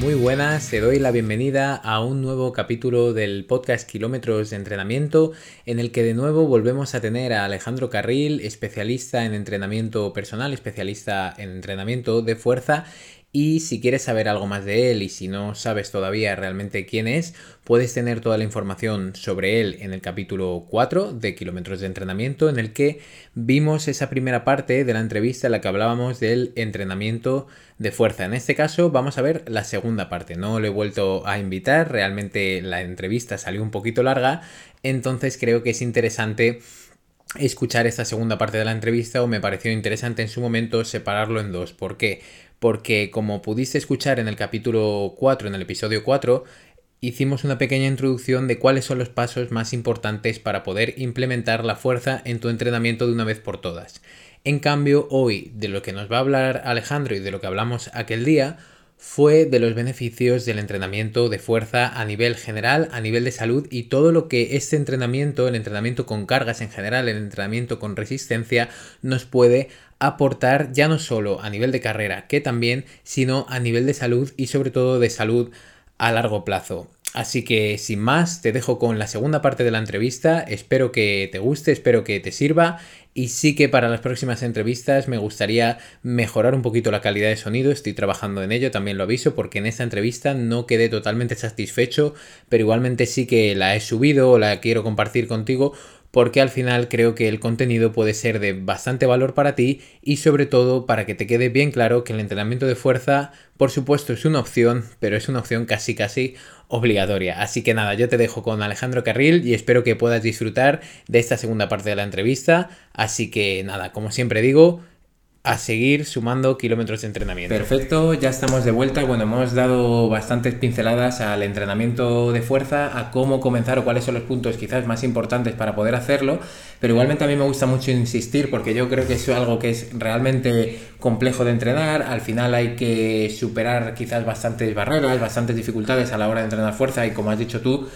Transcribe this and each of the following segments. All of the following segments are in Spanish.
Muy buenas, te doy la bienvenida a un nuevo capítulo del podcast Kilómetros de Entrenamiento, en el que de nuevo volvemos a tener a Alejandro Carril, especialista en entrenamiento personal, especialista en entrenamiento de fuerza y si quieres saber algo más de él y si no sabes todavía realmente quién es, puedes tener toda la información sobre él en el capítulo 4 de Kilómetros de Entrenamiento, en el que vimos esa primera parte de la entrevista en la que hablábamos del entrenamiento de fuerza. En este caso vamos a ver la segunda parte. No lo he vuelto a invitar, realmente la entrevista salió un poquito larga, entonces creo que es interesante escuchar esta segunda parte de la entrevista o me pareció interesante en su momento separarlo en dos. ¿Por qué? Porque como pudiste escuchar en el capítulo 4, en el episodio 4, hicimos una pequeña introducción de cuáles son los pasos más importantes para poder implementar la fuerza en tu entrenamiento de una vez por todas. En cambio, hoy de lo que nos va a hablar Alejandro y de lo que hablamos aquel día fue de los beneficios del entrenamiento de fuerza a nivel general, a nivel de salud y todo lo que este entrenamiento, el entrenamiento con cargas en general, el entrenamiento con resistencia, nos puede aportar ya no solo a nivel de carrera, que también, sino a nivel de salud y sobre todo de salud a largo plazo. Así que sin más, te dejo con la segunda parte de la entrevista. Espero que te guste, espero que te sirva. Y sí que para las próximas entrevistas me gustaría mejorar un poquito la calidad de sonido. Estoy trabajando en ello, también lo aviso, porque en esta entrevista no quedé totalmente satisfecho, pero igualmente sí que la he subido o la quiero compartir contigo porque al final creo que el contenido puede ser de bastante valor para ti y sobre todo para que te quede bien claro que el entrenamiento de fuerza por supuesto es una opción, pero es una opción casi casi obligatoria. Así que nada, yo te dejo con Alejandro Carril y espero que puedas disfrutar de esta segunda parte de la entrevista. Así que nada, como siempre digo, a seguir sumando kilómetros de entrenamiento. Perfecto, ya estamos de vuelta. Bueno, hemos dado bastantes pinceladas al entrenamiento de fuerza, a cómo comenzar o cuáles son los puntos quizás más importantes para poder hacerlo, pero igualmente a mí me gusta mucho insistir porque yo creo que es algo que es realmente complejo de entrenar, al final hay que superar quizás bastantes barreras, bastantes dificultades a la hora de entrenar fuerza y como has dicho tú,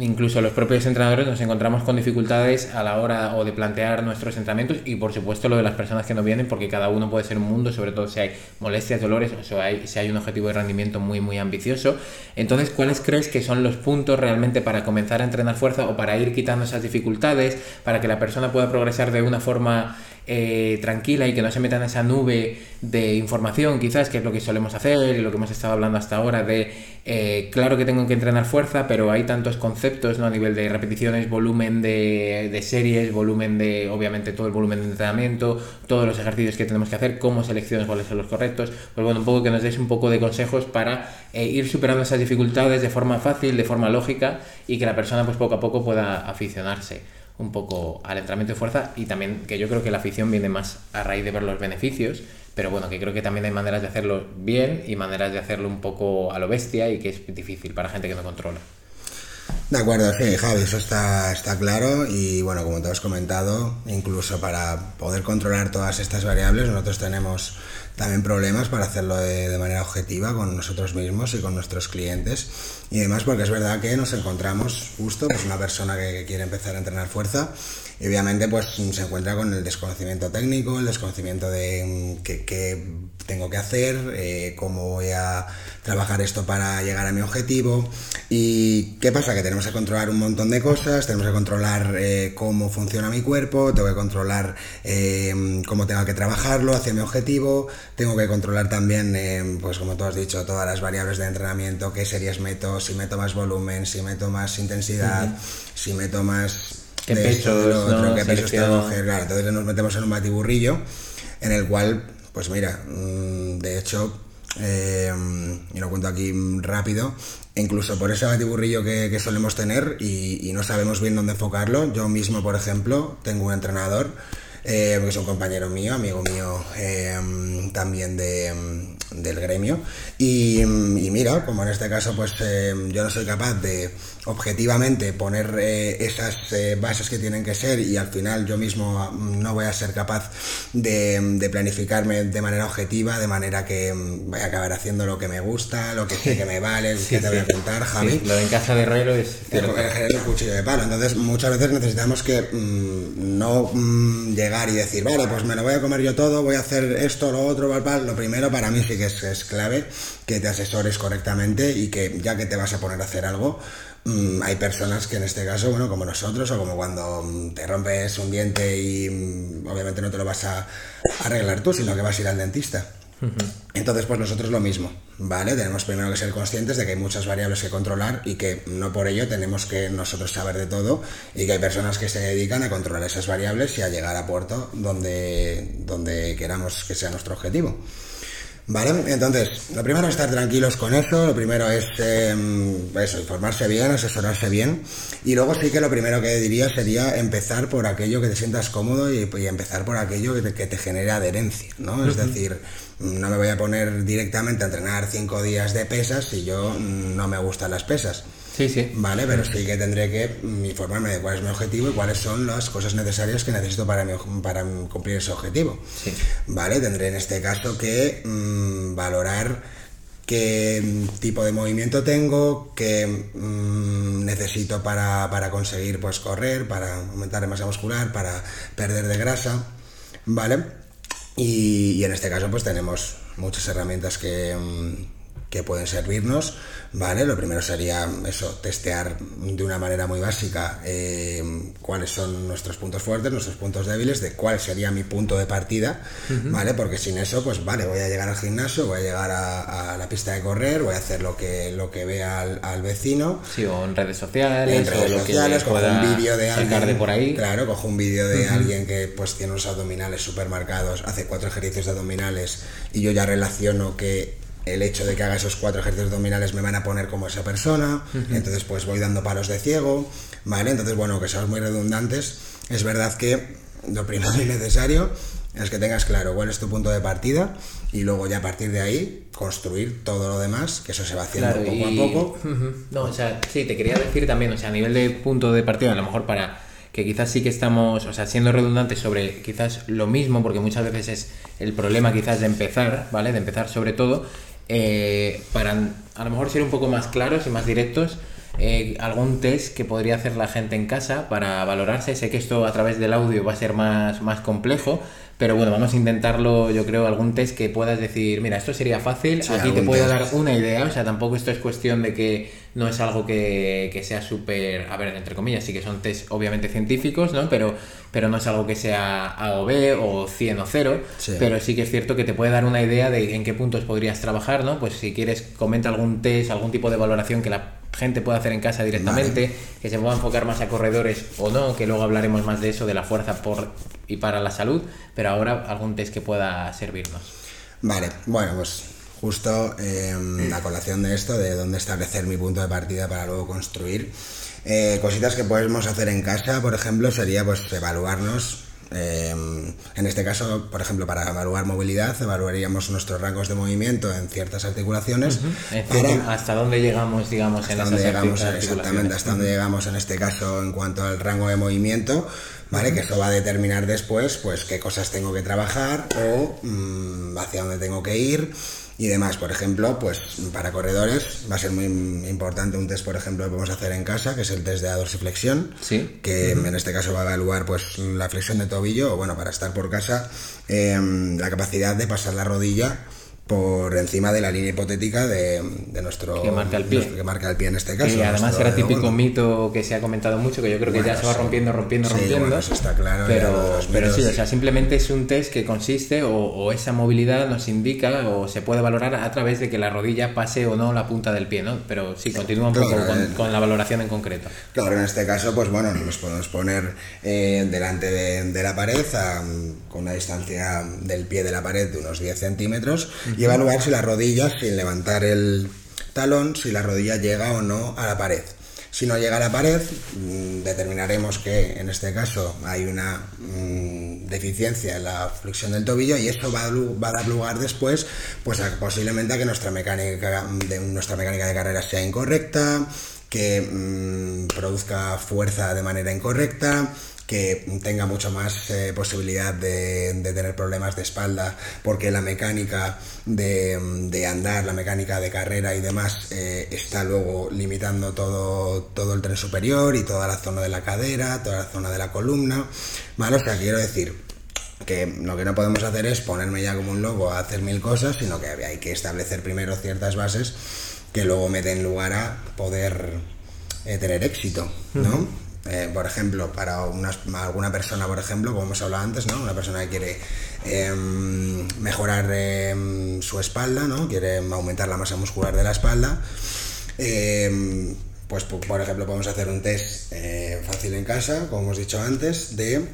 incluso los propios entrenadores nos encontramos con dificultades a la hora o de plantear nuestros entrenamientos y por supuesto lo de las personas que no vienen porque cada uno puede ser un mundo, sobre todo si hay molestias, dolores o si hay, si hay un objetivo de rendimiento muy muy ambicioso. Entonces, ¿cuáles crees que son los puntos realmente para comenzar a entrenar fuerza o para ir quitando esas dificultades, para que la persona pueda progresar de una forma eh, tranquila y que no se meta en esa nube de información, quizás, que es lo que solemos hacer y lo que hemos estado hablando hasta ahora, de eh, claro que tengo que entrenar fuerza, pero hay tantos conceptos ¿no? a nivel de repeticiones, volumen de, series, volumen de, obviamente, todo el volumen de entrenamiento, todos los ejercicios que tenemos que hacer, cómo selecciones cuáles son los correctos. Pues bueno, un poco que nos des un poco de consejos para eh, ir superando esas dificultades de forma fácil, de forma lógica y que la persona, pues poco a poco, pueda aficionarse un poco al entrenamiento de fuerza y también que yo creo que la afición viene más a raíz de ver los beneficios, pero bueno, que creo que también hay maneras de hacerlo bien y maneras de hacerlo un poco a lo bestia y que es difícil para gente que no controla. De acuerdo, sí, Javi, eso está, está claro. Y bueno, como te has comentado, incluso para poder controlar todas estas variables nosotros tenemos también problemas para hacerlo de, manera objetiva con nosotros mismos y con nuestros clientes y demás, porque es verdad que nos encontramos justo pues una persona que, quiere empezar a entrenar fuerza y obviamente pues se encuentra con el desconocimiento técnico, el desconocimiento de mm, qué, tengo que hacer, eh, cómo voy a trabajar esto para llegar a mi objetivo. ¿Y qué pasa? Que tenemos que controlar un montón de cosas, tenemos que controlar eh, cómo funciona mi cuerpo, tengo que controlar eh, cómo tengo que trabajarlo hacia mi objetivo, tengo que controlar también, pues como tú has dicho, todas las variables de entrenamiento, qué series meto, si meto más volumen, si meto más intensidad, si meto más... ¿Qué pechos, ¿no? qué pesos tengo que Claro, entonces nos metemos en un batiburrillo en el cual, pues mira, mm, de hecho eh, y lo cuento aquí rápido, incluso por ese batiburrillo que, solemos tener y, no sabemos bien dónde enfocarlo. Yo mismo, por ejemplo, tengo un entrenador eh, es un compañero mío, amigo mío eh, también de, del gremio. Y, y, mira, como en este caso, pues eh, yo no soy capaz de objetivamente poner eh, esas eh, bases que tienen que ser y al final yo mismo mm, no voy a ser capaz de, de, planificarme de manera objetiva, de manera que mm, voy a acabar haciendo lo que me gusta, lo que sé que me vale, Sí, que te voy a contar, Javi. Sí, lo de en casa de herrero es El, el cuchillo de palo. Entonces, muchas veces necesitamos que mm, no llegar y decir, vale, pues me lo voy a comer yo todo, voy a hacer esto, lo otro, pal, pal. Lo primero para mí sí que es, es clave que te asesores correctamente y que ya que te vas a poner a hacer algo, mm, hay personas que en este caso, bueno, como nosotros, o como cuando mm, te rompes un diente y mm, obviamente no te lo vas a arreglar tú, sino que vas a ir al dentista. Entonces, pues nosotros lo mismo, ¿vale? Tenemos primero que ser conscientes de que hay muchas variables que controlar y que no por ello tenemos que nosotros saber de todo y que hay personas que se dedican a controlar esas variables y a llegar a puerto donde, donde queramos que sea nuestro objetivo. ¿Vale? Entonces, lo primero es estar tranquilos con eso, lo primero es eh, eso, informarse bien, asesorarse bien y luego sí que lo primero que diría sería empezar por aquello que te sientas cómodo y, y empezar por aquello que te, que te genere adherencia, ¿no? Es decir, no me voy a poner directamente a entrenar cinco días de pesas si yo no me gustan las pesas. Sí, sí. Vale, pero sí que tendré que mm, informarme de cuál es mi objetivo y cuáles son las cosas necesarias que necesito para, mi, para cumplir ese objetivo. Sí. Vale, tendré en este caso que mmm, valorar qué mm, tipo de movimiento tengo, qué mmm, necesito para, para, conseguir pues correr, para aumentar la masa muscular, para perder de grasa, ¿vale? Y, y en este caso pues tenemos muchas herramientas que, mmm, que pueden servirnos, ¿vale? Lo primero sería eso, testear de una manera muy básica eh, cuáles son nuestros puntos fuertes, nuestros puntos débiles, de cuál sería mi punto de partida, uh -huh. ¿vale? Porque sin eso, pues vale, voy a llegar al gimnasio, voy a llegar a, a la pista de correr, voy a hacer lo que, lo que vea al, al vecino. Sí, o en redes sociales, en redes o lo sociales, que cojo un vídeo de alguien, de por ahí. Claro, cojo un vídeo de uh -huh. alguien que pues tiene unos abdominales super marcados, hace cuatro ejercicios de abdominales y yo ya relaciono que el hecho de que haga esos cuatro ejercicios abdominales me van a poner como esa persona, uh -huh. entonces pues voy dando palos de ciego, ¿vale? Entonces, bueno, que seamos muy redundantes, es verdad que lo primero y necesario es que tengas claro cuál es tu punto de partida y luego ya a partir de ahí construir todo lo demás, que eso se va haciendo claro, poco y... a poco. Uh -huh. No, o sea, sí, te quería decir también, o sea, a nivel de punto de partida, a lo mejor para que quizás sí que estamos, o sea, siendo redundantes sobre quizás lo mismo, porque muchas veces es el problema quizás de empezar, ¿vale? De empezar sobre todo, eh, para a lo mejor ser un poco más claros y más directos, eh, algún test que podría hacer la gente en casa para valorarse. Sé que esto a través del audio va a ser más, más complejo, pero bueno, vamos a intentarlo, yo creo, algún test que puedas decir, mira, esto sería fácil, Sí, aquí te puedo test. dar una idea, o sea, tampoco esto es cuestión de que no es algo que, que sea súper, a ver, entre comillas, sí que son test obviamente científicos, ¿no? Pero, pero no es algo que sea A o B o 100 o 0, Sí. pero sí que es cierto que te puede dar una idea de en qué puntos podrías trabajar, ¿no? Pues si quieres, comenta algún test, algún tipo de valoración que la gente pueda hacer en casa directamente, que se pueda enfocar más a corredores o no, que luego hablaremos más de eso, de la fuerza por y para la salud, pero ahora algún test que pueda servirnos. Vale, bueno, pues justo eh, la colación de esto, de dónde establecer mi punto de partida para luego construir. Eh, cositas que podemos hacer en casa, por ejemplo, sería pues evaluarnos. Eh, en este caso, por ejemplo, para evaluar movilidad, evaluaríamos nuestros rangos de movimiento en ciertas articulaciones. Para- decir, hasta dónde llegamos, digamos, en hasta esas dónde llegamos articulaciones. exactamente hasta dónde llegamos en este caso en cuanto al rango de movimiento vale que eso va a determinar después pues qué cosas tengo que trabajar o mm, hacia dónde tengo que ir y demás por ejemplo pues para corredores va a ser muy importante un test por ejemplo que podemos hacer en casa que es el test de dorsiflexión Sí. que en este caso va a evaluar pues la flexión de tobillo o bueno para estar por casa eh, la capacidad de pasar la rodilla por encima de la línea hipotética de, de nuestro Que marca el pie. nuestro- que marca el pie en este caso Y además era típico mito que se ha comentado mucho, que yo creo que ya se va rompiendo, rompiendo, Sí, rompiendo. bueno, eso está claro, pero, pero sí, o sea, simplemente es un test que consiste o, o esa movilidad nos indica o se puede valorar a través de que la rodilla pase o no la punta del pie, ¿no? Pero sí, continúa un poco con, con la valoración en concreto. Claro, en este caso, pues bueno, nos podemos poner eh, delante de, de la pared a, con una distancia del pie de la pared de unos 10 centímetros y evaluar si la rodilla, sin levantar el talón, si la rodilla llega o no a la pared. Si no llega a la pared, mm, determinaremos que en este caso hay una mm, deficiencia en la flexión del tobillo y esto va a, va a dar lugar después pues posiblemente a que nuestra mecánica de, nuestra mecánica de carrera sea incorrecta, que mm, produzca fuerza de manera incorrecta, que tenga mucho más eh, posibilidad de, tener problemas de espalda porque la mecánica de, andar, la mecánica de carrera y demás eh, está luego limitando todo, todo el tren superior y toda la zona de la cadera, toda la zona de la columna. ¿Vale? O sea, quiero decir que lo que no podemos hacer es ponerme ya como un loco a hacer mil cosas, sino que hay que establecer primero ciertas bases que luego me den lugar a poder eh, tener éxito, ¿no? Eh, por ejemplo, para alguna persona, por ejemplo, como hemos hablado antes, ¿no? Una persona que quiere em, mejorar em, su espalda, ¿no? Quiere aumentar la masa muscular de la espalda. Em, pues, por ejemplo, podemos hacer un test eh, fácil en casa, como hemos dicho antes, de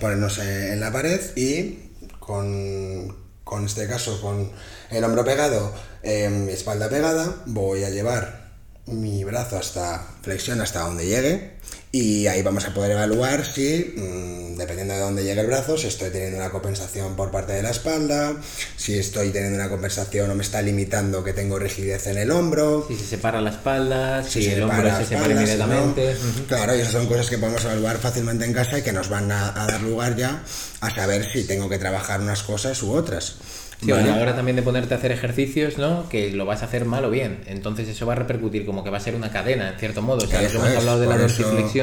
ponernos en la pared y con, con este caso, con el hombro pegado, espalda pegada, voy a llevar mi brazo hasta flexión hasta donde llegue y ahí vamos a poder evaluar si, mm, dependiendo de dónde llegue el brazo, si estoy teniendo una compensación por parte de la espalda, si estoy teniendo una compensación o me está limitando que tengo rigidez en el hombro. Si se separa la espalda, si, el hombro se separa inmediatamente. Claro, y esas son cosas que podemos evaluar fácilmente en casa y que nos van a dar lugar ya a saber si tengo que trabajar unas cosas u otras. Sí, a la hora también de ponerte a hacer ejercicios, ¿no? Que lo vas a hacer mal o bien. Entonces eso va a repercutir como que va a ser una cadena, en cierto modo. O sea, hemos hablado de la dorsiflexión.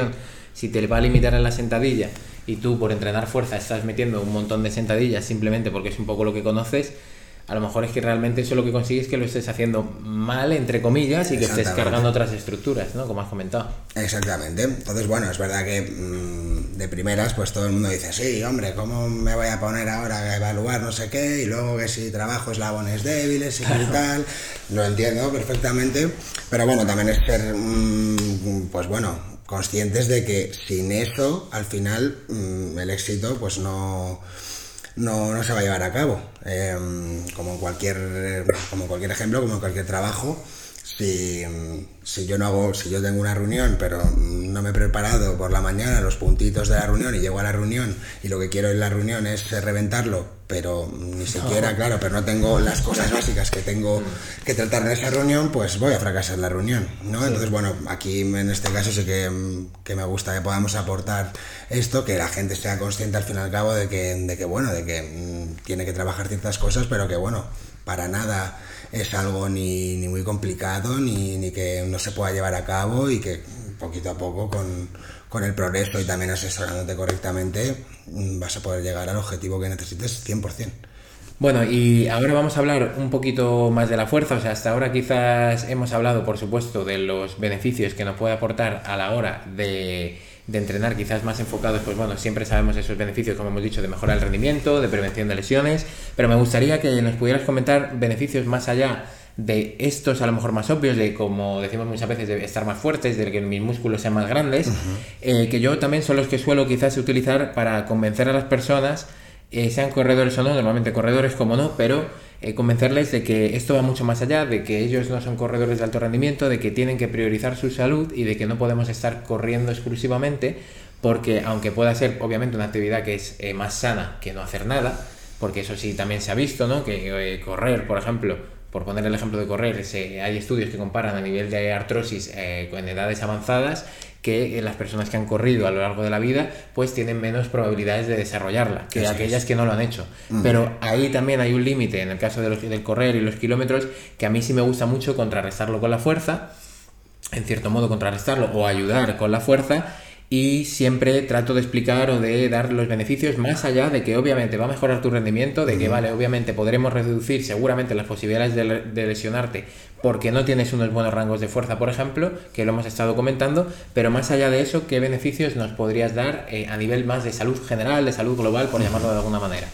Si te va a limitar en la sentadilla y tú por entrenar fuerza estás metiendo un montón de sentadillas simplemente porque es un poco lo que conoces, a lo mejor es que realmente eso lo que consigues es que lo estés haciendo mal, entre comillas, y que estés cargando otras estructuras, ¿no? Como has comentado. Exactamente. Entonces, bueno, es verdad que mm, de primeras, pues todo el mundo dice, sí, hombre, ¿cómo me voy a poner ahora a evaluar no sé qué? Y luego que si trabajo eslabones débiles y tal. Lo entiendo perfectamente. Pero bueno, también es ser, mm, pues bueno, conscientes de que sin eso, al final, mm, el éxito, pues no no, no se va a llevar a cabo. Em, como, en cualquier, como cualquier ejemplo, como en cualquier trabajo, si, si, yo no hago, si yo tengo una reunión, pero no me he preparado por la mañana los puntitos de la reunión y llego a la reunión y lo que quiero en la reunión es reventarlo, pero ni siquiera, claro, pero no tengo las cosas básicas que tengo que tratar en esa reunión, pues voy a fracasar la reunión, ¿no? Entonces, bueno, aquí en este caso sí que, que, me gusta que podamos aportar esto, que la gente sea consciente al fin y al cabo de que, de que bueno, de que mm, tiene que trabajar ciertas cosas, pero que bueno, para nada es algo ni, ni muy complicado, ni, ni, que no se pueda llevar a cabo y que poquito a poco con, con el progreso y también asesorándote correctamente mm, vas a poder llegar al objetivo que necesites 100%. Bueno, y ahora vamos a hablar un poquito más de la fuerza. O sea, hasta ahora quizás hemos hablado, por supuesto, de los beneficios que nos puede aportar a la hora de de entrenar quizás más enfocados, pues bueno, siempre sabemos esos beneficios, como hemos dicho, de mejorar el rendimiento, de prevención de lesiones, pero me gustaría que nos pudieras comentar beneficios más allá de estos a lo mejor más obvios, de como decimos muchas veces, de estar más fuertes, de que mis músculos sean más grandes, eh, que yo también son los que suelo quizás utilizar para convencer a las personas, eh, sean corredores o no, normalmente corredores como no, pero eh, convencerles de que esto va mucho más allá, de que ellos no son corredores de alto rendimiento, de que tienen que priorizar su salud y de que no podemos estar corriendo exclusivamente, porque aunque pueda ser obviamente una actividad que es eh, más sana que no hacer nada, porque eso sí también se ha visto, ¿no? Que eh, correr, por ejemplo, por poner el ejemplo de correr, hay estudios que comparan a nivel de artrosis con edades avanzadas que las personas que han corrido a lo largo de la vida pues tienen menos probabilidades de desarrollarla que aquellas que no lo han hecho. Mm. Pero ahí también hay un límite en el caso de los, del correr y los kilómetros que a mí sí me gusta mucho contrarrestarlo con la fuerza, en cierto modo contrarrestarlo o ayudar con la fuerza y siempre trato de explicar o de dar los beneficios más allá de que obviamente va a mejorar tu rendimiento, de que vale, obviamente podremos reducir seguramente las posibilidades de, lesionarte porque no tienes unos buenos rangos de fuerza, por ejemplo, que lo hemos estado comentando, pero más allá de eso, ¿qué beneficios nos podrías dar eh, a nivel más de salud general, de salud global, por llamarlo de alguna manera?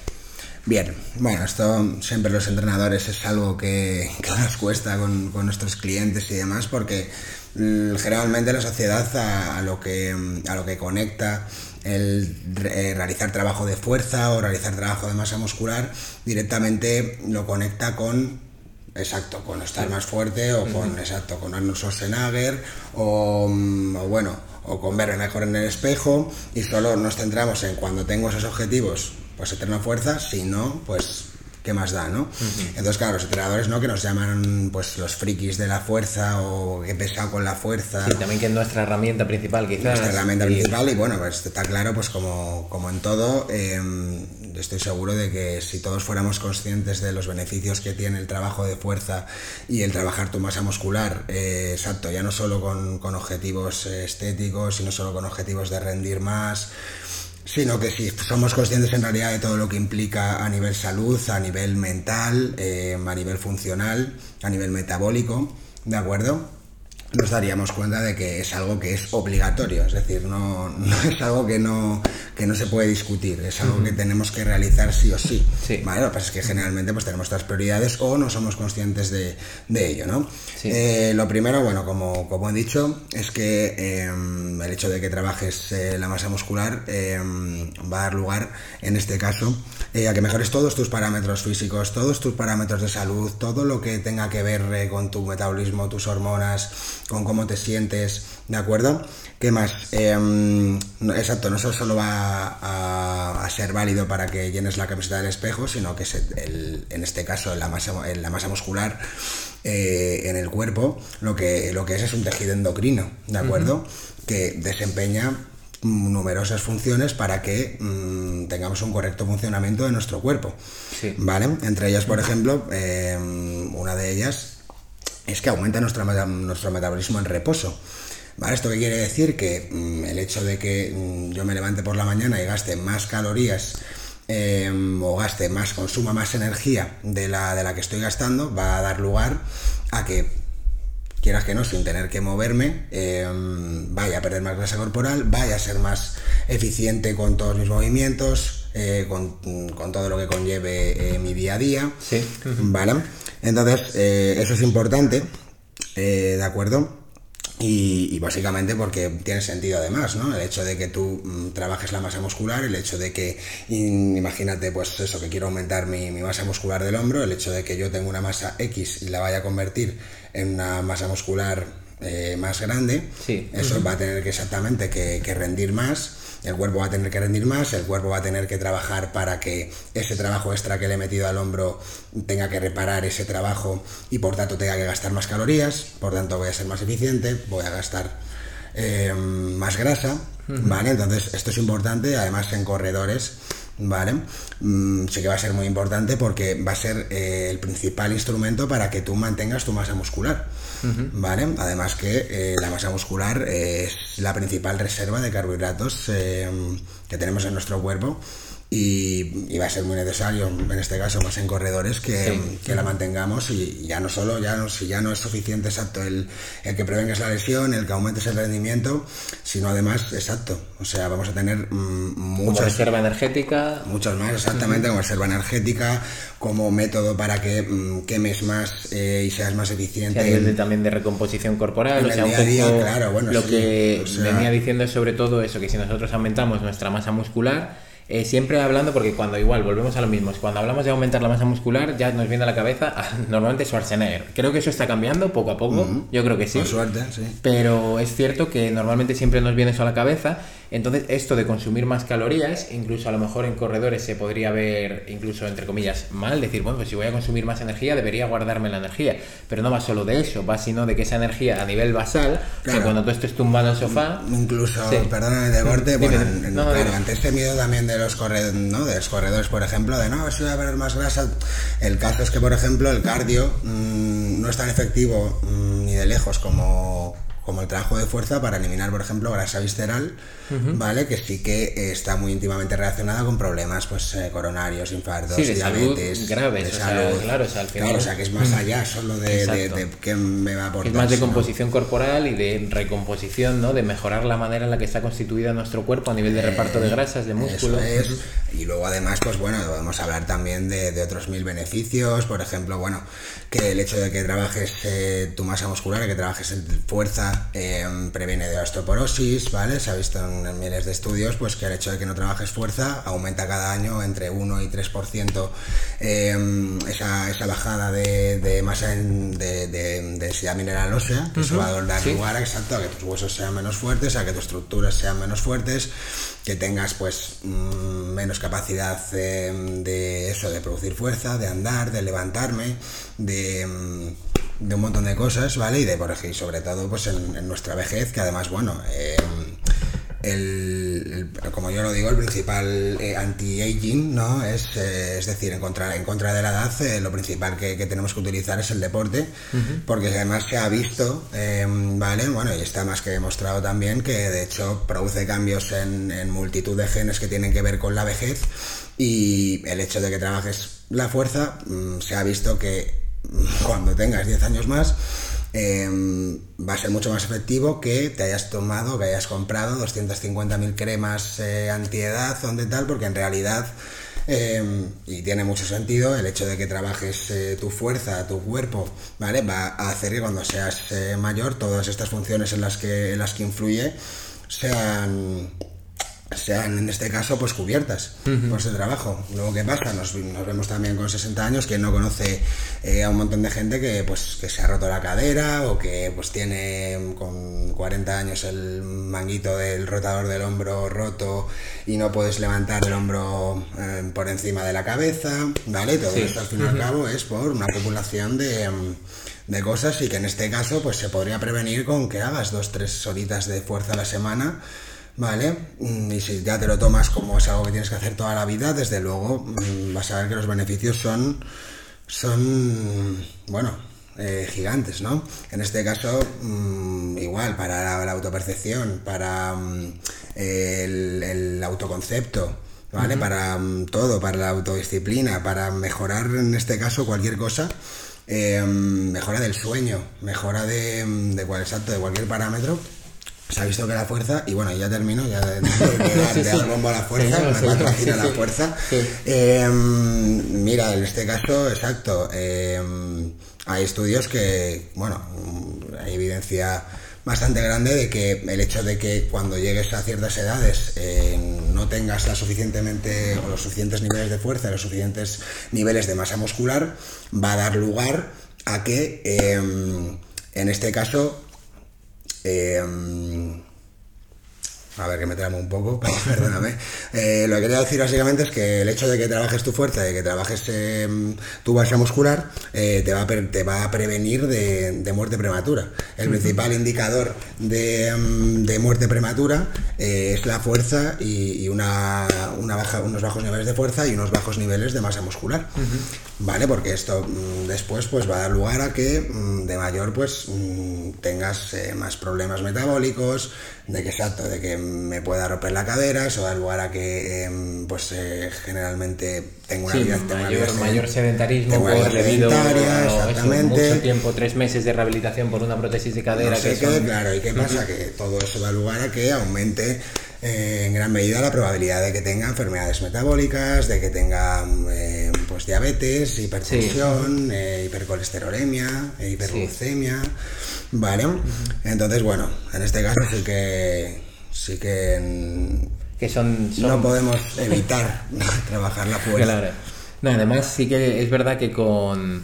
Bien, bueno, esto siempre los entrenadores es algo que, nos cuesta con, con nuestros clientes y demás porque generalmente la sociedad a, lo que, a lo que conecta el eh, realizar trabajo de fuerza o realizar trabajo de masa muscular directamente lo conecta con exacto con estar más fuerte o con exacto con Arnold Schwarzenegger o, mm, o bueno o con verme mejor en el espejo y solo nos centramos en cuando tengo esos objetivos, pues eterna fuerza, si no, pues ¿qué más da, no? Entonces, claro, los entrenadores, ¿no? Que nos llaman, pues, los frikis de la fuerza o que pesado con la fuerza. Sí, también que es nuestra herramienta principal, quizás. Nuestra herramienta principal y, bueno, pues está claro, pues como, como en todo, em, estoy seguro de que si todos fuéramos conscientes de los beneficios que tiene el trabajo de fuerza y el trabajar tu masa muscular, eh, exacto, ya no solo con, con objetivos estéticos, sino solo con objetivos de rendir más, sino que si somos conscientes en realidad de todo lo que implica a nivel salud, a nivel mental, eh, a nivel funcional, a nivel metabólico, ¿de acuerdo? nos daríamos cuenta de que es algo que es obligatorio, es decir, no, no es algo que no, que no se puede discutir, es algo que tenemos que realizar sí o sí. ¿vale? Lo que pasa es que generalmente pues, tenemos otras prioridades o no somos conscientes de, de ello. ¿no? Eh, lo primero, bueno, como, como he dicho, es que em, el hecho de que trabajes eh, la masa muscular em, va a dar lugar, en este caso, eh, a que mejores todos tus parámetros físicos, todos tus parámetros de salud, todo lo que tenga que ver con tu metabolismo, tus hormonas, con cómo te sientes, ¿de acuerdo? ¿Qué más? Em, exacto, no solo va a, ser válido para que llenes la camiseta del espejo, sino que en este caso en la masa, en la masa muscular eh, en el cuerpo, lo que, lo que es es un tejido endocrino, ¿de acuerdo? Que desempeña numerosas funciones para que mm, tengamos un correcto funcionamiento de nuestro cuerpo. ¿Vale? Entre ellas, por ejemplo, em, una de ellas es que aumenta nuestro metabolismo en reposo. ¿Vale? ¿Esto qué quiere decir? Que mm, el hecho de que mm, yo me levante por la mañana y gaste más calorías em, o gaste más, consuma más energía de la, de la que estoy gastando, va a dar lugar a que quieras que no, sin tener que moverme, em, vaya a perder más grasa corporal, vaya a ser más eficiente con todos mis movimientos, eh, con, todo lo que conlleve eh, mi día a día. Sí. ¿Vale? Entonces, eh, eso es importante, ¿de acuerdo? Y, básicamente porque tiene sentido además, ¿no? El hecho de que tú mm, trabajes la masa muscular, el hecho de que, imagínate, pues eso, que quiero aumentar mi, masa muscular del hombro, el hecho de que yo tengo una masa X y la vaya a convertir en una masa muscular eh, más grande, eso va a tener que exactamente que rendir más el cuerpo va a tener que rendir más, el cuerpo va a tener que trabajar para que ese trabajo extra que le he metido al hombro tenga que reparar ese trabajo y por tanto tenga que gastar más calorías, por tanto voy a ser más eficiente, voy a gastar eh, más grasa, ¿vale? Entonces esto es importante, además en corredores ¿vale? Mm, sí que va a ser muy importante porque va a ser eh, el principal instrumento para que tú mantengas tu masa muscular, ¿vale? Además que eh, la masa muscular es la principal reserva de carbohidratos eh, que tenemos en nuestro cuerpo y, va a ser muy necesario, en este caso más en corredores, que, la mantengamos y ya no solo, ya no, si ya no es suficiente exacto el, el, que prevengas la lesión, el que aumentes el rendimiento, sino además, exacto, o sea, vamos a tener mm, muchas... reserva energética. Muchas más, exactamente, como reserva energética, como método para que mm, quemes más eh, y seas más eficiente. también de recomposición corporal, o sea, un poco claro, bueno, lo que venía diciendo es sobre todo eso, que si nosotros aumentamos nuestra masa muscular, eh, siempre hablando, porque cuando igual volvemos a lo mismo, cuando hablamos de aumentar la masa muscular, ya nos viene a la cabeza normalmente Schwarzenegger. Creo que eso está cambiando poco a poco, yo creo que sí. suerte, sí. Pero es cierto que normalmente siempre nos viene eso a la cabeza entonces, esto de consumir más calorías, incluso a lo mejor en corredores se podría ver, incluso entre comillas, mal, decir, bueno, pues si voy a consumir más energía, debería guardarme la energía. Pero no va solo de eso, va sino de que esa energía a nivel basal, que cuando tú estés tumbado en el sofá. Incluso, perdóname de corte, bueno, ante este miedo también de los, corredores, por ejemplo, de no, si voy a perder más grasa. El caso es que, por ejemplo, el cardio mm, no es tan efectivo mm, ni de lejos como como el trabajo de fuerza para eliminar, por ejemplo, grasa visceral, ¿vale? Que sí que está muy íntimamente relacionada con problemas pues eh, coronarios, infartos, diabetes, graves, de salud. claro, o sea, al final... o sea, que es más allá solo de, de, qué me va a aportar. Es más de composición corporal y de recomposición, ¿no? De mejorar la manera en la que está constituida nuestro cuerpo a nivel de reparto de grasas, de músculo. Eso es. Y luego además, pues bueno, podemos hablar también de, otros mil beneficios, por ejemplo, bueno, que el hecho de que trabajes eh, tu masa muscular, que trabajes en fuerza, em, previene de osteoporosis, ¿vale? Se ha visto en miles de estudios pues que el hecho de que no trabajes fuerza aumenta cada año entre 1 y 3% em, esa, esa bajada de, masa de, densidad mineral ósea, que eso va a dar lugar a, exacto, a que tus huesos sean menos fuertes, a que tus estructuras sean menos fuertes, que tengas pues mm, menos capacidad de eso, de producir fuerza, de andar, de levantarme, de de un montón de cosas, ¿vale? Y de, por ejemplo, sobre todo pues en, nuestra vejez, que además, bueno, eh, el, como yo lo digo, el principal eh, anti-aging, ¿no? Es, eh, es decir, en contra, en contra de la edad, lo principal que, tenemos que utilizar es el deporte, porque además se ha visto, ¿vale? Bueno, y está más que demostrado también que de hecho produce cambios en, en multitud de genes que tienen que ver con la vejez y el hecho de que trabajes la fuerza, mm, se ha visto que cuando tengas 10 años más, em, va a ser mucho más efectivo que te hayas tomado, que hayas comprado 250.000 cremas eh, antiedad o de tal, porque en realidad, em, y tiene mucho sentido, el hecho de que trabajes eh, tu fuerza, tu cuerpo, ¿vale? Va a hacer que cuando seas eh, mayor, todas estas funciones en las que, en las que influye sean sean en este caso pues cubiertas por ese trabajo. Luego, ¿qué pasa? Nos, vemos también con 60 años que no conoce eh, a un montón de gente que pues que se ha roto la cadera o que pues tiene con 40 años el manguito del rotador del hombro roto y no puedes levantar el hombro eh, por encima de la cabeza, ¿vale? Todo esto al fin y al cabo es por una acumulación de, de cosas y que en este caso pues se podría prevenir con que hagas dos, tres horitas de fuerza a la semana ¿vale? Mm, y si ya te lo tomas como es algo que tienes que hacer toda la vida, desde luego mm, vas a ver que los beneficios son, son bueno, eh, gigantes, ¿no? En este caso, mm, igual, para la, autopercepción, para el, autoconcepto, ¿vale? Para todo, para la autodisciplina, para mejorar en este caso cualquier cosa. Eh, mejora del sueño, mejora de, de, de cualquier parámetro, se ha visto que la fuerza, y bueno, ya termino, ya de, dar bombo a la fuerza, me la fuerza. Em, mira, en este caso, exacto, em, hay estudios que, bueno, hay evidencia bastante grande de que el hecho de que cuando llegues a ciertas edades eh, no tengas la suficientemente o los suficientes niveles de fuerza, los suficientes niveles de masa muscular, va a dar lugar a que em, en este caso eh, a ver que me tramo un poco, perdóname. Eh, lo que quería decir básicamente es que el hecho de que trabajes tu fuerza, de que trabajes em, tu base muscular, eh, te, va a te va a prevenir de, muerte prematura. El principal indicador de, em, muerte prematura eh, es la fuerza y, una, baja, unos bajos niveles de fuerza y unos bajos niveles de masa muscular. ¿Vale? Porque esto mm, después pues, va a dar lugar a que mm, de mayor pues mm, tengas más problemas metabólicos, de que exacto, de que me pueda romper la cadera, eso da lugar a que em, pues eh, generalmente tengo una vida, mayor, mayor sedentarismo por debido a mucho tiempo, tres meses de rehabilitación por una prótesis de cadera. que Claro, ¿y qué pasa? Que todo eso da lugar a que aumente eh, en gran medida la probabilidad de que tenga enfermedades metabólicas, de que tenga eh, pues diabetes, hipertensión, hipercolesterolemia, hiperglucemia. Vale, entonces bueno, en este caso sí que sí que, que son, no podemos evitar trabajar la fuerza. No, además sí que es verdad que con,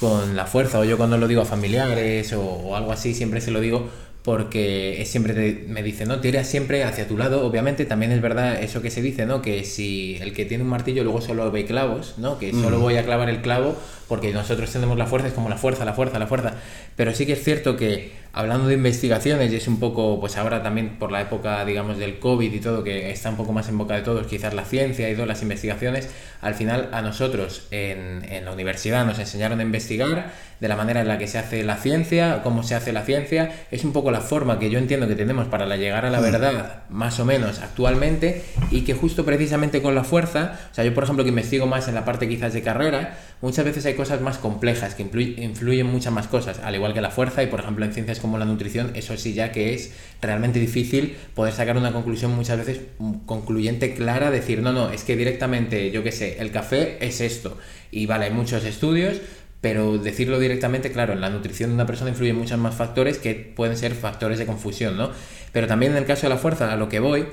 con la fuerza, o yo cuando lo digo a familiares o, algo así, siempre se lo digo porque siempre me dice, no, tira siempre hacia tu lado. Obviamente también es verdad eso que se dice, ¿no? Que si el que tiene un martillo luego solo ve clavos, ¿no? Que solo voy a clavar el clavo porque nosotros tenemos la fuerza, es como la fuerza, la fuerza, la fuerza. Pero sí que es cierto que hablando de investigaciones, y es un poco, pues ahora también por la época, digamos, del COVID y todo, que está un poco más en boca de todos, quizás la ciencia y todas las investigaciones, al final a nosotros en, en la universidad nos enseñaron a investigar de la manera en la que se hace la ciencia, cómo se hace la ciencia, es un poco la forma que yo entiendo que tenemos para llegar a la mm. verdad, más o menos actualmente, y que justo precisamente con la fuerza, o sea, yo por ejemplo que investigo más en la parte quizás de carrera, muchas veces hay cosas más complejas que influyen muchas más cosas, al igual que la fuerza, y por ejemplo en ciencias como la nutrición, eso sí ya que es realmente difícil poder sacar una conclusión muchas veces concluyente, clara, decir, no, no, es que directamente, yo qué sé, el café es esto, y vale, hay muchos estudios, pero decirlo directamente, claro, en la nutrición de una persona influyen muchos más factores que pueden ser factores de confusión, ¿no? Pero también en el caso de la fuerza, a lo que voy,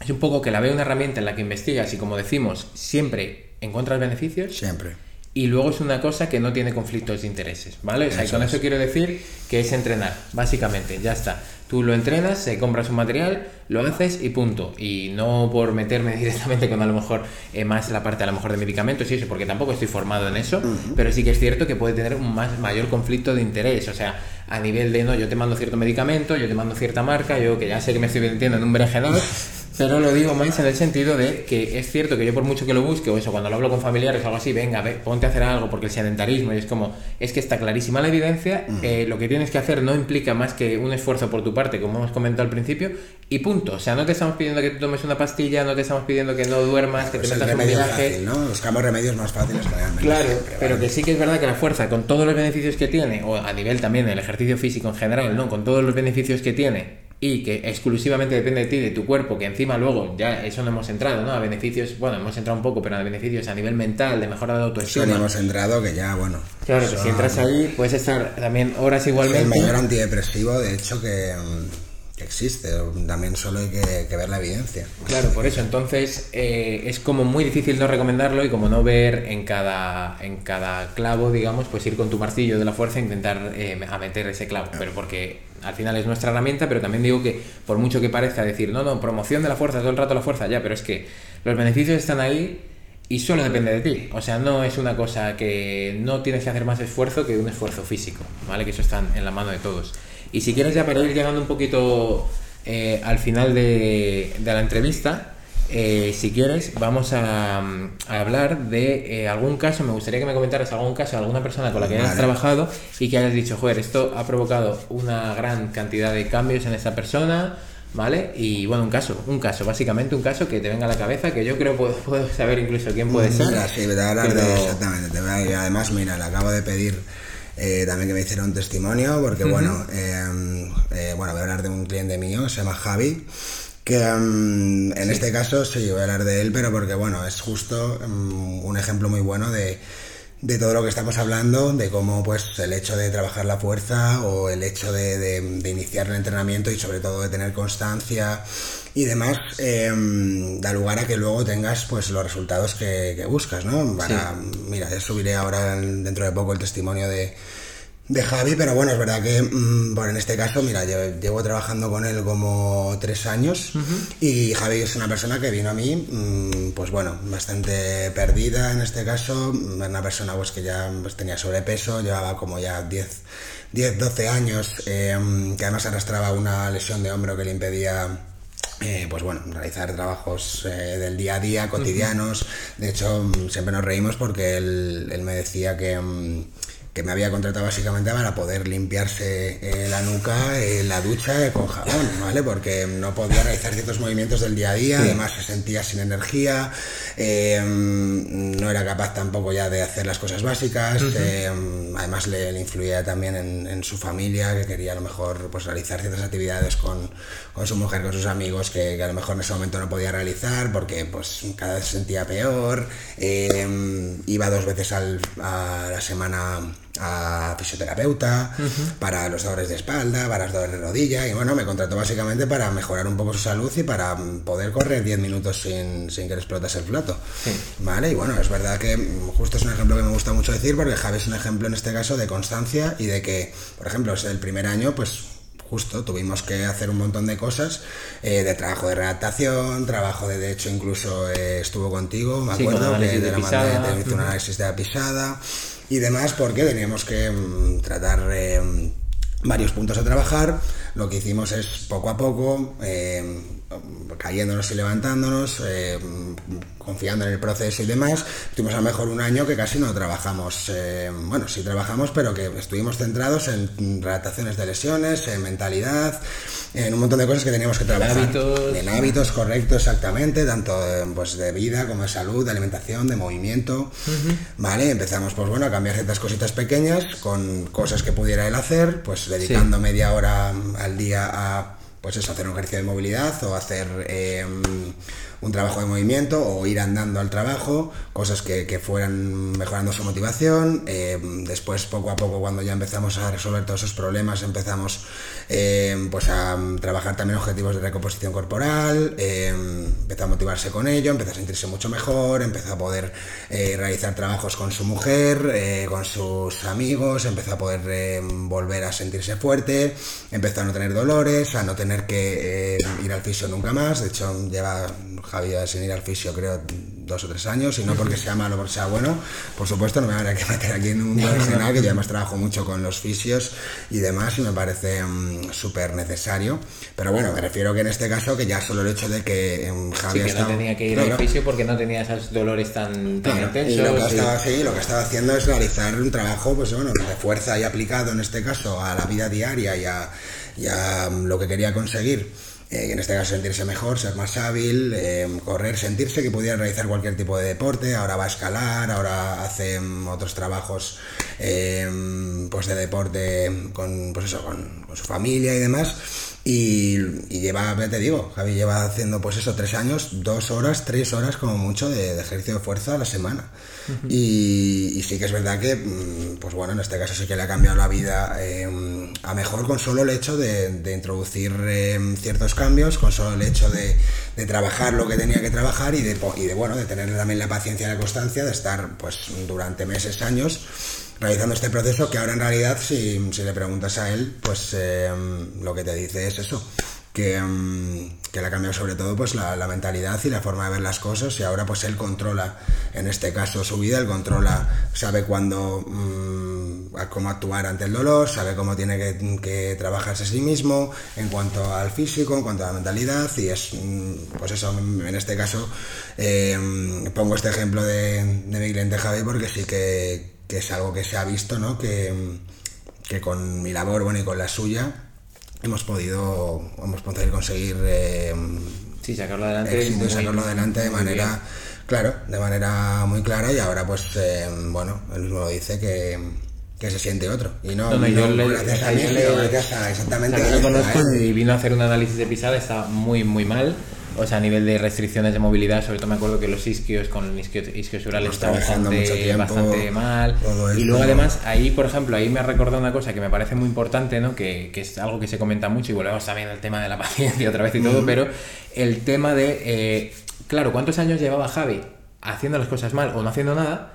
es un poco que la veo una herramienta en la que investigas y como decimos, siempre encuentras beneficios. Siempre. Y luego es una cosa que no tiene conflictos de intereses, ¿vale? O sea, y con es. eso quiero decir que es entrenar, básicamente, ya está. Tú lo entrenas, se compras un material, lo haces y punto. Y no por meterme directamente con a lo mejor eh, más la parte a lo mejor de medicamentos y eso, porque tampoco estoy formado en eso, pero sí que es cierto que puede tener un más, mayor conflicto de interés. O sea, a nivel de, no, yo te mando cierto medicamento, yo te mando cierta marca, yo que ya sé que me estoy metiendo en un berenjenal, pero lo digo más en el sentido de que es cierto que yo por mucho que lo busque, o eso, cuando lo hablo con familiares o algo así, venga, ve, ponte a hacer algo, porque el sedentarismo, y es como, es que está clarísima la evidencia, eh, lo que tienes que hacer no implica más que un esfuerzo por tu parte, como hemos comentado al principio, y punto. O sea, no te estamos pidiendo que tomes una pastilla, no te estamos pidiendo que no duermas, que Pues te metas un viaje. fácil, ¿no? Buscamos remedios más fáciles realmente. Claro, siempre, pero ¿vale? que sí que es verdad que la fuerza, con todos los beneficios que tiene, o a nivel también del ejercicio físico en general, ¿no? Con todos los beneficios que tiene y que exclusivamente depende de ti, de tu cuerpo, que encima luego ya eso no hemos entrado, ¿no? A beneficios, bueno, hemos entrado un poco, pero a beneficios a nivel mental, de mejora de autoestima. ni hemos entrado que ya, bueno. Claro, que si entras ahí puedes estar también horas Es el igualmente. mayor antidepresivo, de hecho, que, mm, que existe. También solo hay que, que ver la evidencia. Claro, por eso. Entonces eh, es como muy difícil no recomendarlo y como no ver en cada, en cada clavo, digamos, pues ir con tu martillo de la fuerza e intentar eh, a meter ese clavo. Pero porque al final es nuestra herramienta, pero también digo que por mucho que parezca decir, no, no, promoción de la fuerza, todo el rato la fuerza, ya, pero es que los beneficios están ahí y solo depende de ti. O sea, no es una cosa que no tienes que hacer más esfuerzo que un esfuerzo físico, ¿vale? Que eso está en la mano de todos. Y si quieres ya para ir llegando un poquito eh, al final de, de la entrevista, eh, si quieres, vamos a, a hablar de eh, algún caso. Me gustaría que me comentaras algún caso, alguna persona con la que hayas Vale. trabajado y que hayas dicho, joder, esto ha provocado una gran cantidad de cambios en esta persona, ¿vale? Y bueno, un caso, un caso, básicamente un caso que te venga a la cabeza, que yo creo puedo, puedo saber incluso quién puede ser. Mira, sí, te voy a hablar pero- de exactamente. te voy a- y además, mira, le acabo de pedir eh, también que me hiciera un testimonio, porque bueno, eh, eh, bueno, voy a hablar de un cliente mío, se llama Javi. Que mm, en este caso sí, voy a hablar de él, pero porque bueno, es justo mm, un ejemplo muy bueno de, de todo lo que estamos hablando, de cómo pues el hecho de trabajar la fuerza o el hecho de, de- de iniciar el entrenamiento y sobre todo de tener constancia y demás eh, da lugar a que luego tengas pues los resultados que, que buscas, ¿no? Para, Mira, ya subiré ahora en- dentro de poco el testimonio de, de Javi, pero bueno, es verdad que mm, bueno, en este caso, mira, llevo, llevo trabajando con él como tres años y Javi es una persona que vino a mí, mm, pues bueno, bastante perdida en este caso, una persona pues que ya pues, tenía sobrepeso, llevaba como ya 10, 10 12 años, eh, que además arrastraba una lesión de hombro que le impedía eh, pues bueno, realizar trabajos eh, del día a día, cotidianos. De hecho, mm, siempre nos reímos porque él, él me decía que, mm, que me había contratado básicamente para poder limpiarse eh, la nuca en la ducha eh, con jabón, ¿vale? Porque no podía realizar ciertos movimientos del día a día, además se sentía sin energía, eh, mm, no era capaz tampoco ya de hacer las cosas básicas, eh, mm, además le, le influía también en, en su familia, que quería a lo mejor pues realizar ciertas actividades con, con su mujer, con sus amigos, que, que a lo mejor en ese momento no podía realizar porque pues cada vez se sentía peor, eh, iba dos veces al- a la semana a fisioterapeuta para los dolores de espalda, para los dolores de rodilla y bueno, me contrató básicamente para mejorar un poco su salud y para mm, poder correr 10 minutos sin, sin que le explotase el plato. Vale, y bueno, es verdad que mm, justo es un ejemplo que me gusta mucho decir porque Javi es un ejemplo en este caso de constancia y de que, por ejemplo, el primer año, pues justo tuvimos que hacer un montón de cosas eh, de trabajo de redactación, trabajo de, de hecho incluso eh, estuvo contigo, me Sí, acuerdo, que de te la pisada. mandé, te hice un análisis de la pisada y demás porque teníamos que mm, tratar eh, varios puntos a trabajar. Lo que hicimos es poco a poco, eh, cayéndonos y levantándonos, eh, confiando en el proceso y demás. Estuvimos a lo mejor un año que casi no trabajamos, eh, bueno, sí trabajamos, pero que estuvimos centrados en redactaciones de lesiones, en mentalidad, en un montón de cosas que teníamos que trabajar. hábitos. En hábitos, correcto, exactamente, tanto eh, pues, de vida como de salud, de alimentación, de movimiento. Vale, empezamos pues bueno a cambiar ciertas cositas pequeñas con cosas que pudiera él hacer, pues dedicando media hora al día a pues eso, hacer un ejercicio de movilidad o hacer eh, un trabajo de movimiento o ir andando al trabajo, cosas que, que fueran mejorando su motivación. Eh, después, poco a poco, cuando ya empezamos a resolver todos esos problemas, empezamos eh, pues a trabajar también objetivos de recomposición corporal, eh, empezó a motivarse con ello, empezó a sentirse mucho mejor, empezó a poder realizar trabajos con su mujer, con sus amigos, empezó a poder volver a sentirse fuerte, empezó a no tener dolores, a no tener que ir al fisio nunca más. De hecho, lleva Javi sin ir al fisio, creo, dos o tres años, y no porque sea malo o porque sea bueno. Por supuesto, no me habrá que meter aquí en un general, que yo además trabajo mucho con los fisios y demás, y me parece mm, súper necesario. Pero bueno, me refiero que en este caso, que ya solo el hecho de que um, Javi sí, que no tenía que ir al fisio porque no tenía esos dolores tan, intensos. Y lo que, estaba, sí, lo que estaba haciendo es realizar un trabajo, pues bueno, de fuerza y aplicado en este caso a la vida diaria y a, y a mm, lo que quería conseguir eh, en este caso sentirse mejor, ser más hábil, eh, correr, sentirse que pudiera realizar cualquier tipo de deporte, ahora va a escalar, ahora hace otros trabajos eh, pues de deporte con, pues eso, con, su familia y demás. Y, lleva, ya te digo, Javi lleva haciendo pues eso, tres años, dos horas, tres horas como mucho de, ejercicio de fuerza a la semana. y, sí que es verdad que, mm, pues bueno, en este caso sí que le ha cambiado la vida a mejor con solo el hecho de, introducir em, ciertos cambios, con solo el hecho de, trabajar lo que tenía que trabajar y de, y de, bueno, de tener también la paciencia y la constancia de estar pues durante meses, años realizando este proceso que ahora en realidad si, le preguntas a él pues em, lo que te dice es eso que, mm, que, le ha cambiado sobre todo pues la, mentalidad y la forma de ver las cosas y ahora pues él controla en este caso su vida, él controla, sabe cuándo mm, cómo actuar ante el dolor, sabe cómo tiene que, trabajarse a sí mismo en cuanto al físico, en cuanto a la mentalidad y es mm, pues eso, en este caso eh, pongo este ejemplo de, de mi cliente Javi porque sí que, que, es algo que se ha visto, ¿no? Que, que con mi labor, bueno, y con la suya, hemos podido, hemos podido conseguir eh, sí, sacarlo adelante, éxito, sacarlo adelante de manera, claro, de manera muy clara y ahora pues, eh, bueno, él mismo dice que, que se siente otro. Y no, no, yo le, gracias a mí, exactamente. lo conozco y vino a hacer un análisis de pisada, está muy, muy mal o sea, a nivel de restricciones de movilidad, sobre todo me acuerdo que los isquios con isquio, isquiosural está bastante, bastante mal. y luego además, ahí, por ejemplo, ahí me ha recordado una cosa que me parece muy importante, ¿no? Que, que, es algo que se comenta mucho y volvemos también al tema de la paciencia otra vez y todo, pero el tema de, eh, claro, ¿cuántos años llevaba Javi haciendo las cosas mal o no haciendo nada?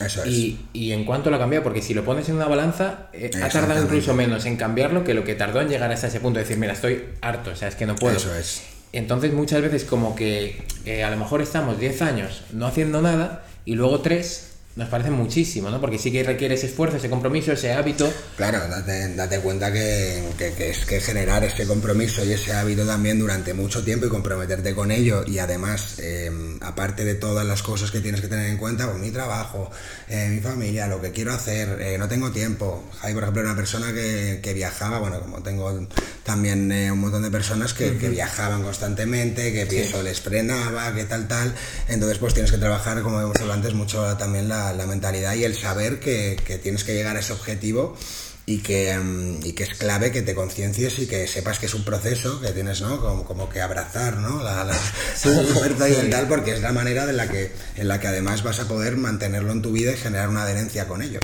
Eso es. Y, y, en cuanto lo ha cambiado, porque si lo pones en una balanza, eh, ha tardado incluso menos en cambiarlo que lo que tardó en llegar hasta ese punto de decir, mira, estoy harto, o sea, es que no puedo. Eso es. Entonces muchas veces como que eh, a lo mejor estamos 10 años no haciendo nada y luego 3 nos parece muchísimo, ¿no? Porque sí que requiere ese esfuerzo, ese compromiso, ese hábito. Claro, date, date cuenta que, que, es que generar ese compromiso y ese hábito también durante mucho tiempo y comprometerte con ello y además, em, aparte de todas las cosas que tienes que tener en cuenta, pues mi trabajo, eh, mi familia, lo que quiero hacer, eh, no tengo tiempo. Hay, por ejemplo, una persona que, que viajaba, bueno, como tengo también eh, un montón de personas que, que viajaban constantemente, que eso les frenaba, que tal, tal. Entonces, pues tienes que trabajar, como hemos hablado antes, mucho también la la, mentalidad y el saber que, tienes que llegar a ese objetivo y que, mm, y que es clave que te conciencies y que sepas que es un proceso que tienes, ¿no? Como, como que abrazar, ¿no? La, la, fuerza y tal, porque es la manera de la que, en la que además vas a poder mantenerlo en tu vida y generar una adherencia con ello.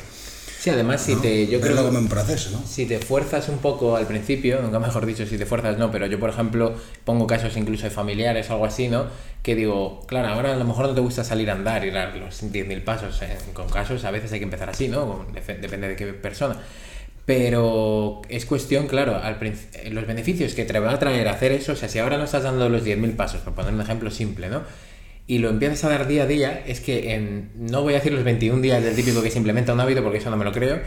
Sí, además si te yo creo como un proceso, ¿no? Si te fuerzas un poco al principio, nunca mejor dicho si te fuerzas no, pero yo por ejemplo pongo casos incluso de familiares o algo así, ¿no? Que digo, claro, ahora a lo mejor no te gusta salir a andar y dar los 10.000 pasos, ¿eh? con casos a veces hay que empezar así, ¿no? Depende de qué persona. Pero es cuestión, claro, al los beneficios que te va a traer hacer eso, o sea, si ahora no estás dando los 10.000 pasos, por poner un ejemplo simple, ¿no? Y lo empiezas a dar día a día, es que en, no voy a decir los 21 días del típico que se implementa un hábito, porque eso no me lo creo,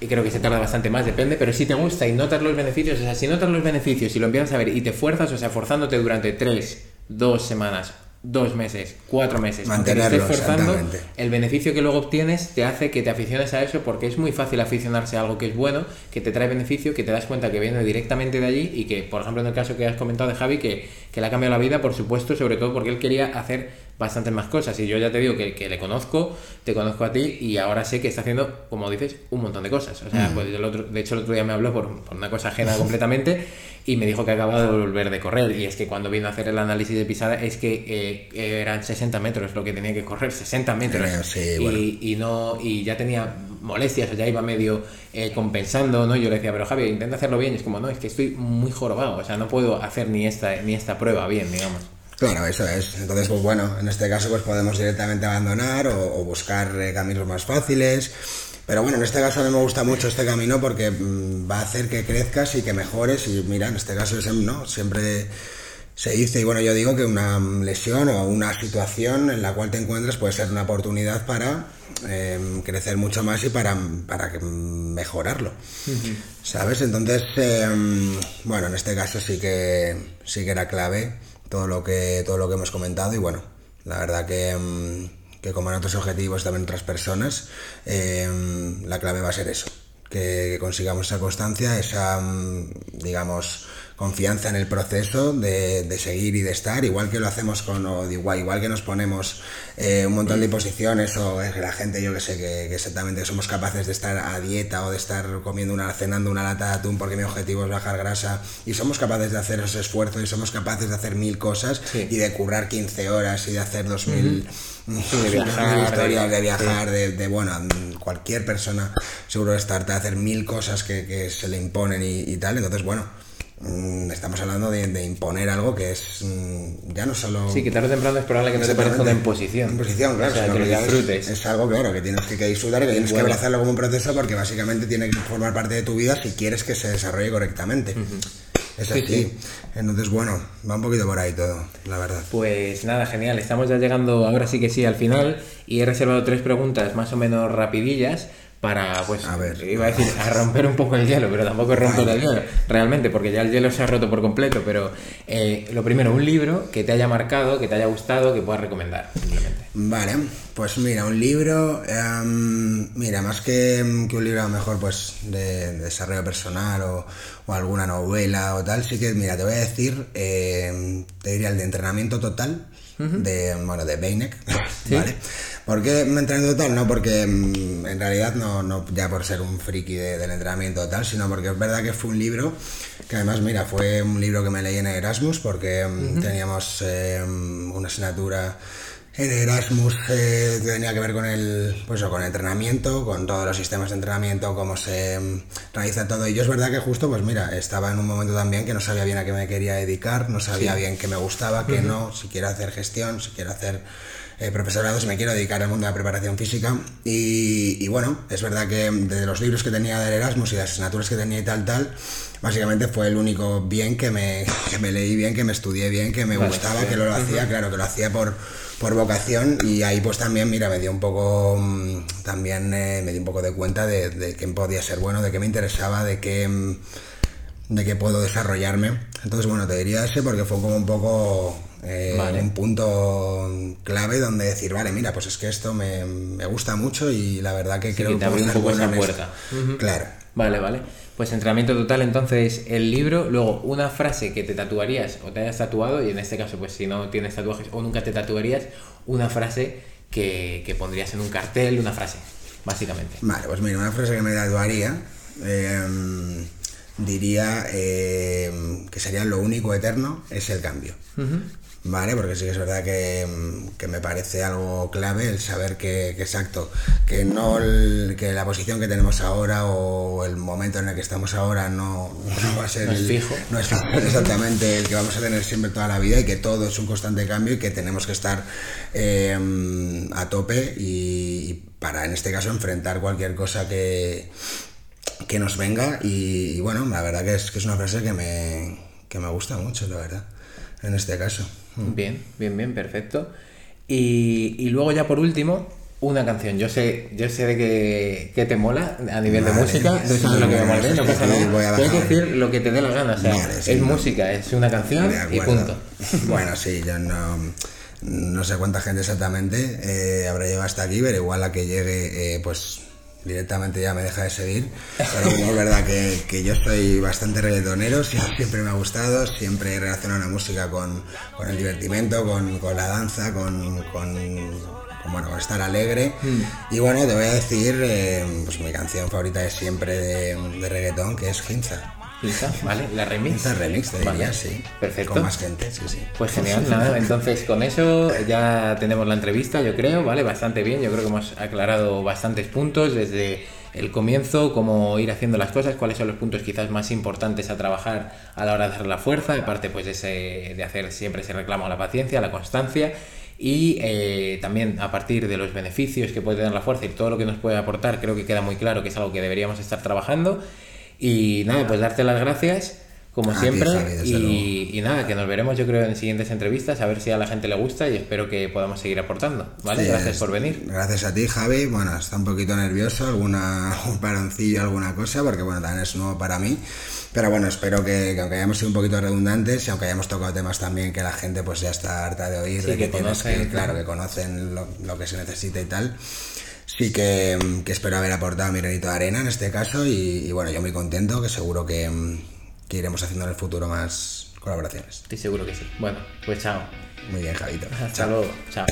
y creo que se tarda bastante más, depende, pero si te gusta y notas los beneficios, o sea, si notas los beneficios y lo empiezas a ver y te fuerzas, o sea, forzándote durante 3, 2 semanas, dos meses, cuatro meses, mantenerlo, estés forzando, el beneficio que luego obtienes te hace que te aficiones a eso porque es muy fácil aficionarse a algo que es bueno, que te trae beneficio, que te das cuenta que viene directamente de allí y que, por ejemplo, en el caso que has comentado de Javi, que, que le ha cambiado la vida, por supuesto, sobre todo porque él quería hacer bastantes más cosas. Y yo ya te digo que, que le conozco, te conozco a ti y ahora sé que está haciendo, como dices, un montón de cosas. O sea, pues el otro, de hecho el otro día me habló por, por una cosa ajena completamente y me dijo que acababa de volver de correr. Y es que cuando vino a hacer el análisis de pisada es que eh, eran 60 metros lo que tenía que correr, 60 metros. y, no, y ya tenía molestias, o ya iba medio eh, compensando, ¿no? Yo le decía, pero Javi, intenta hacerlo bien. Y es como, no, es que estoy muy jorobado, o sea, no puedo hacer ni esta, ni esta prueba bien, digamos. Claro, eso es. Entonces, pues bueno, en este caso pues podemos directamente abandonar o, buscar eh, caminos más fáciles. Pero bueno, en este caso a mí me gusta mucho este camino porque mm, va a hacer que crezcas y que mejores. Y mira, en este caso ¿no? siempre se dice, y bueno, yo digo que una lesión o una situación en la cual te encuentras puede ser una oportunidad para em, crecer mucho más y para, para mejorarlo. ¿Sabes? Entonces, em, bueno, en este caso sí que, sí que era clave todo lo que, todo lo que hemos comentado y bueno, la verdad que em, que como en otros objetivos también otras personas, eh, la clave va a ser eso, que, consigamos esa constancia, esa, mm, digamos, confianza en el proceso de, seguir y de estar, igual que lo hacemos con, o igual, igual que nos ponemos eh, un montón de posiciones o es la gente, yo que sé, que, exactamente somos capaces de estar a dieta o de estar comiendo una, cenando una lata de atún porque mi objetivo es bajar grasa y somos capaces de hacer ese esfuerzo y somos capaces de hacer mil cosas y de currar 15 horas y de hacer dos mil... de viajar, de, viajar, de, bueno, cualquier persona seguro de estar, de hacer mil cosas que, se le imponen y, tal. Entonces, bueno, mm, estamos hablando de, imponer algo que es mm, ya no solo. Sí, que tarde o temprano es probable que no te parezca una imposición. Imposición, claro. que, lo disfrutes. Es, algo, claro, que tienes que, disfrutar y que tienes que abrazarlo como un proceso porque básicamente tiene que formar parte de tu vida si quieres que se desarrolle correctamente. Es así. Entonces, bueno, va un poquito por ahí todo, la verdad. Pues nada, genial. Estamos ya llegando, ahora sí que sí, al final. Y he reservado tres preguntas más o menos rapidillas para, pues, a ver, iba a decir, a romper un poco el hielo, pero tampoco romper el hielo, realmente, porque ya el hielo se ha roto por completo, pero eh, lo primero, un libro que te haya marcado, que te haya gustado, que puedas recomendar, simplemente. Vale, pues mira, un libro, em, mira, más que, un libro a lo mejor pues de, desarrollo personal o, alguna novela o tal, sí que, mira, te voy a decir, em, te diría el de entrenamiento total, de, bueno, de Beinek, ¿vale? ¿Por qué me entrenamiento total? No porque mm, en realidad no, no, ya por ser un friki del entrenamiento total, sino porque es verdad que fue un libro que además, mira, fue un libro que me leí en Erasmus porque mm, teníamos em, una asignatura en Erasmus eh, que tenía que ver con el, pues, con el entrenamiento, con todos los sistemas de entrenamiento, cómo se em, realiza todo. Y yo es verdad que justo, pues mira, estaba en un momento también que no sabía bien a qué me quería dedicar, no sabía bien qué me gustaba, qué no, si quiero hacer gestión, si quiero hacer eh, profesorado si me quiero dedicar al mundo de la preparación física. Y, bueno, es verdad que de los libros que tenía del Erasmus y las asignaturas que tenía y tal, tal, básicamente fue el único bien que me, que me leí bien, que me estudié bien, que me gustaba, que lo, hacía, claro, que lo hacía por, por vocación y ahí pues también, mira, me dio un poco, mm, también eh, me di un poco de cuenta de, de qué podía ser bueno, de qué me interesaba, de qué, mm, de qué puedo desarrollarme. Entonces, bueno, te diría ese porque fue como un poco eh, un punto clave donde decir, vale, mira, pues es que esto me, gusta mucho y la verdad que creo que te abre un poco esa puerta. Claro. Vale, vale. Pues entrenamiento total, entonces el libro, luego una frase que te tatuarías o te hayas tatuado, y en este caso, pues si no tienes tatuajes o nunca te tatuarías, una frase que, pondrías en un cartel, una frase, básicamente. Vale, pues mira, una frase que me tatuaría. Em, diría eh, que sería lo único eterno es el cambio. ¿Vale? Porque sí que es verdad que, me parece algo clave el saber que, exacto, que no que la posición que tenemos ahora o el momento en el que estamos ahora no, va a ser no es fijo. no es exactamente el que vamos a tener siempre toda la vida y que todo es un constante cambio y que tenemos que estar eh, a tope y, para en este caso enfrentar cualquier cosa que, que nos venga y, bueno, la verdad que es, que es una frase que me, que me gusta mucho, la verdad, en este caso. Mm. Bien, bien, bien, perfecto. Y, luego ya por último, una canción. Yo sé, yo sé de que, te mola a nivel de música, eso es lo que me mola, no pasa nada. Que decir lo que te dé la gana, o sea, es música, es una canción y punto. Bueno, sí, yo no, no sé cuánta gente exactamente eh, habrá llegado hasta aquí, pero igual a que llegue, eh, pues directamente ya me deja de seguir. Pero es verdad que, yo soy bastante reggaetonero, siempre me ha gustado, siempre he relacionado la música con, el divertimento, con, la danza, con, bueno, estar alegre. Mm. Y bueno, te voy a decir, eh, pues mi canción favorita es siempre de, de reggaetón, que es Ginza. ¿Vale? La remix. La remix, te diría, sí. Perfecto. Con más gente, sí, sí. Pues genial, nada. Entonces, con eso ya tenemos la entrevista, yo creo, ¿vale? Bastante bien. Yo creo que hemos aclarado bastantes puntos desde el comienzo, cómo ir haciendo las cosas, cuáles son los puntos quizás más importantes a trabajar a la hora de hacer la fuerza, aparte pues de, ese, de hacer siempre ese reclamo a la paciencia, a la constancia y eh, también a partir de los beneficios que puede tener la fuerza y todo lo que nos puede aportar, creo que queda muy claro que es algo que deberíamos estar trabajando. Y nada, pues darte las gracias, como siempre. y, nada, que nos veremos yo creo en siguientes entrevistas, a ver si a la gente le gusta y espero que podamos seguir aportando. ¿Vale? gracias por venir. Gracias a ti, Javi. Bueno, está un poquito nervioso, alguna, un paroncillo, alguna cosa, porque bueno, también es nuevo para mí. Pero bueno, espero que, aunque hayamos sido un poquito redundantes y aunque hayamos tocado temas también que la gente pues ya está harta de oír, de que, conocen, claro, que conocen lo, que se necesita y tal. Sí que, espero haber aportado mi granito de arena en este caso y, bueno, yo muy contento, que seguro que, que, iremos haciendo en el futuro más colaboraciones. Estoy seguro que sí. Bueno, pues chao. Muy bien, Javito. Hasta luego. Chao.